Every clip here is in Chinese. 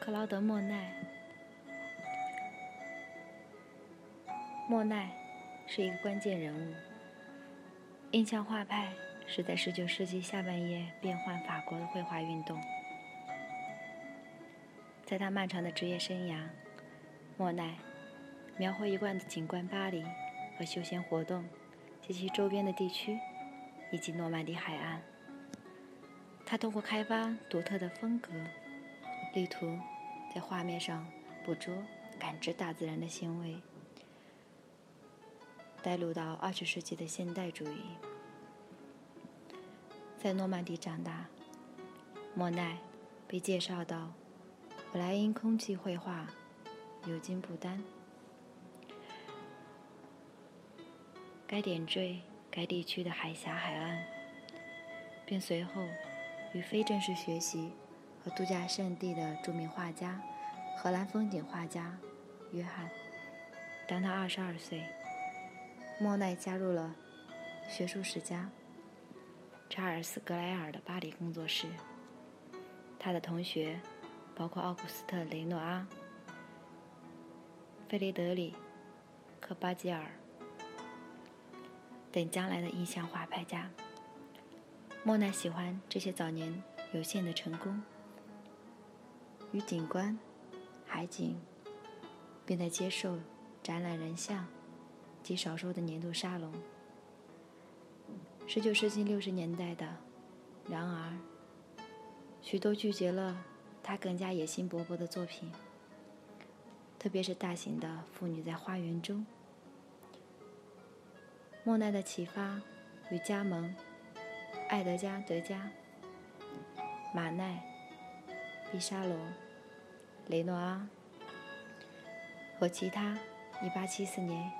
克劳德·莫奈。莫奈是一个关键人物。印象画派是在19世纪下半叶变换法国的绘画运动。在他漫长的职业生涯，莫奈描绘一贯的景观巴黎和休闲活动及其周边的地区，以及诺曼底海岸。他通过开发独特的风格，力图在画面上捕捉、感知大自然的行为，带入到二十世纪的现代主义。在诺曼底长大，莫奈被介绍到普莱因空气绘画尤金·布丹，该点缀该地区的海峡海岸，并随后。与非正式学习和度假胜地的著名画家、荷兰风景画家约翰。当他二十二岁，莫奈加入了学术史家查尔斯·格莱尔的巴黎工作室。他的同学包括奥古斯特·雷诺阿、费雷德里克·巴吉尔等将来的印象画派家。莫奈喜欢这些早年有限的成功与景观、海景，并在接受展览人像及少数的年度沙龙。十九世纪六十年代的，然而，许多拒绝了他更加野心勃勃的作品，特别是大型的《妇女在花园中》。莫奈的启发与加盟。艾德加·德加、马奈、毕沙罗、雷诺阿和其他1874年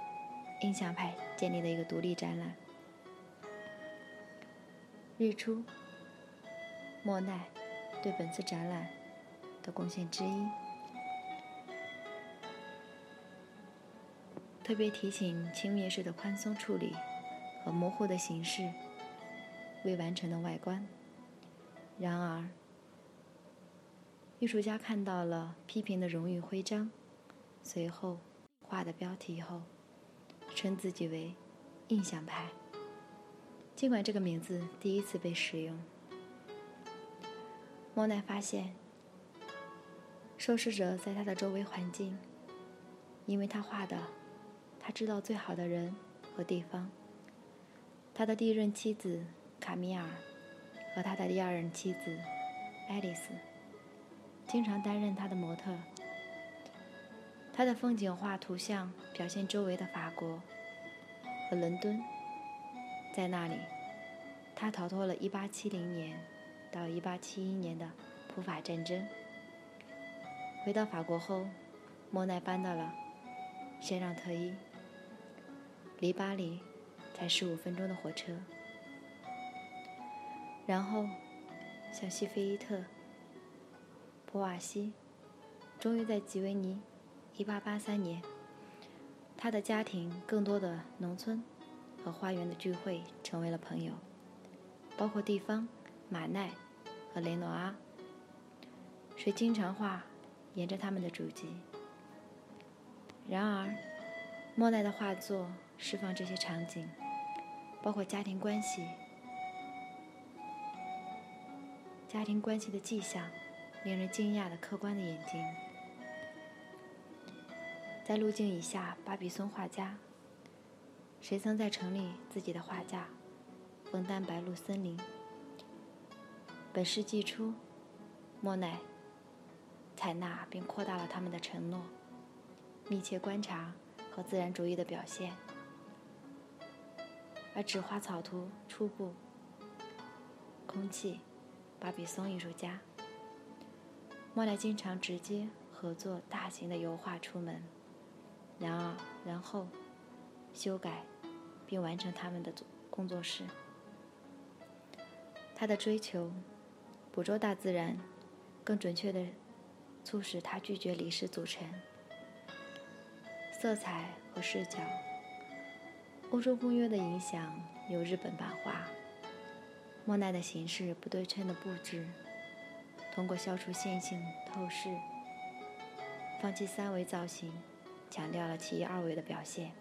印象派建立的一个独立展览——日出。莫奈对本次展览的贡献之一，特别提醒轻蔑式的宽松处理和模糊的形式。未完成的外观。然而，艺术家看到了批评的荣誉徽章，随后画的标题后，称自己为“印象派”。尽管这个名字第一次被使用，莫奈发现，受试者在他的周围环境，因为他画的，他知道最好的人和地方。他的第一任妻子。卡米尔和他的第二任妻子爱丽丝经常担任他的模特。他的风景画图像表现周围的法国和伦敦。在那里，他逃脱了1870年到1871年的普法战争。回到法国后，莫奈搬到了圣让特伊，离巴黎才十五分钟的火车。然后，像西菲伊特、普瓦西，终于在吉维尼，1883年，他的家庭更多的农村和花园的聚会成为了朋友，包括地方马奈和雷诺阿，谁经常画沿着他们的足迹。然而，莫奈的画作释放这些场景，包括家庭关系。家庭关系的迹象，令人惊讶的客观的眼睛。在路径以下，巴比松画家。谁曾在城里自己的画架？枫丹白露森林。本世纪初，莫奈采纳并扩大了他们的承诺：密切观察和自然主义的表现。而纸画草图初步，空气。巴比松艺术家莫奈经常直接合作大型的油画出门，然而然后修改并完成他们的工作室。他的追求捕捉大自然，更准确的促使他拒绝离世组成色彩和视角。欧洲公约的影响由日本版画。莫奈的形式不对称的布置，通过消除线性透视放弃三维造型，强调了其一二维的表现。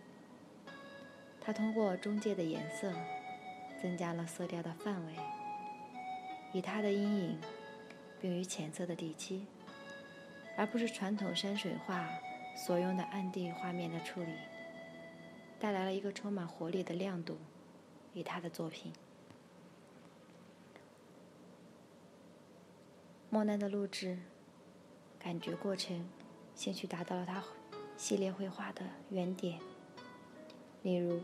他通过中介的颜色，增加了色调的范围，以它的阴影，并与浅色的底漆，而不是传统山水画所用的暗地画面的处理，带来了一个充满活力的亮度。与他的作品，莫奈的录制、感觉过程，兴许达到了他系列绘画的原点。例如，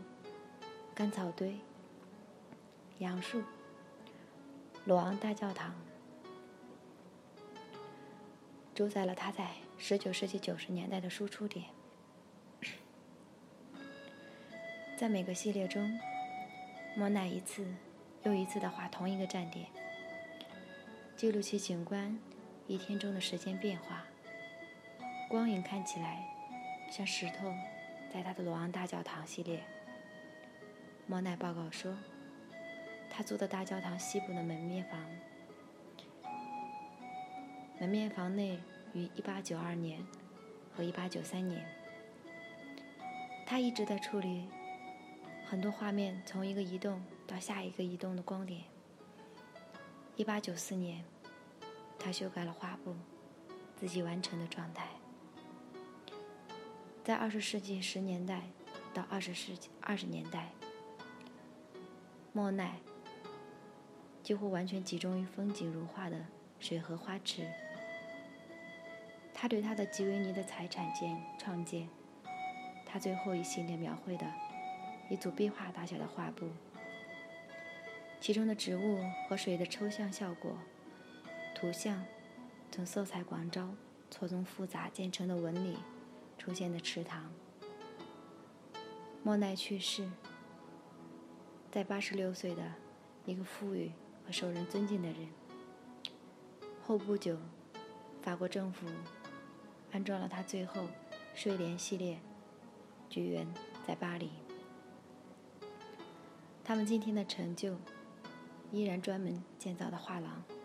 干草堆、杨树、罗昂大教堂，主宰了他在19世纪90年代的输出点。在每个系列中。莫奈一次又一次地画同一个站点，记录其景观一天中的时间变化。光影看起来像石头，在他的罗昂大教堂系列。莫奈报告说，他租的大教堂西部的门面房，门面房内于1892年和1893年，他一直在处理。很多画面从一个移动到下一个移动的光点。一八九四年，他修改了画布，自己完成的状态。在二十世纪十年代到二十世纪二十年代，莫奈几乎完全集中于风景如画的水和花池。他对他的吉维尼的财产建创建，他最后一系列描绘的。一组壁画大小的画布，其中的植物和水的抽象效果，图像从色彩广招、错综复杂建成的纹理出现的池塘。莫奈去世，在八十六岁的一个富裕和受人尊敬的人。后不久，法国政府安装了他最后睡莲系列菊园在巴黎。他们今天的成就，依然专门建造的画廊。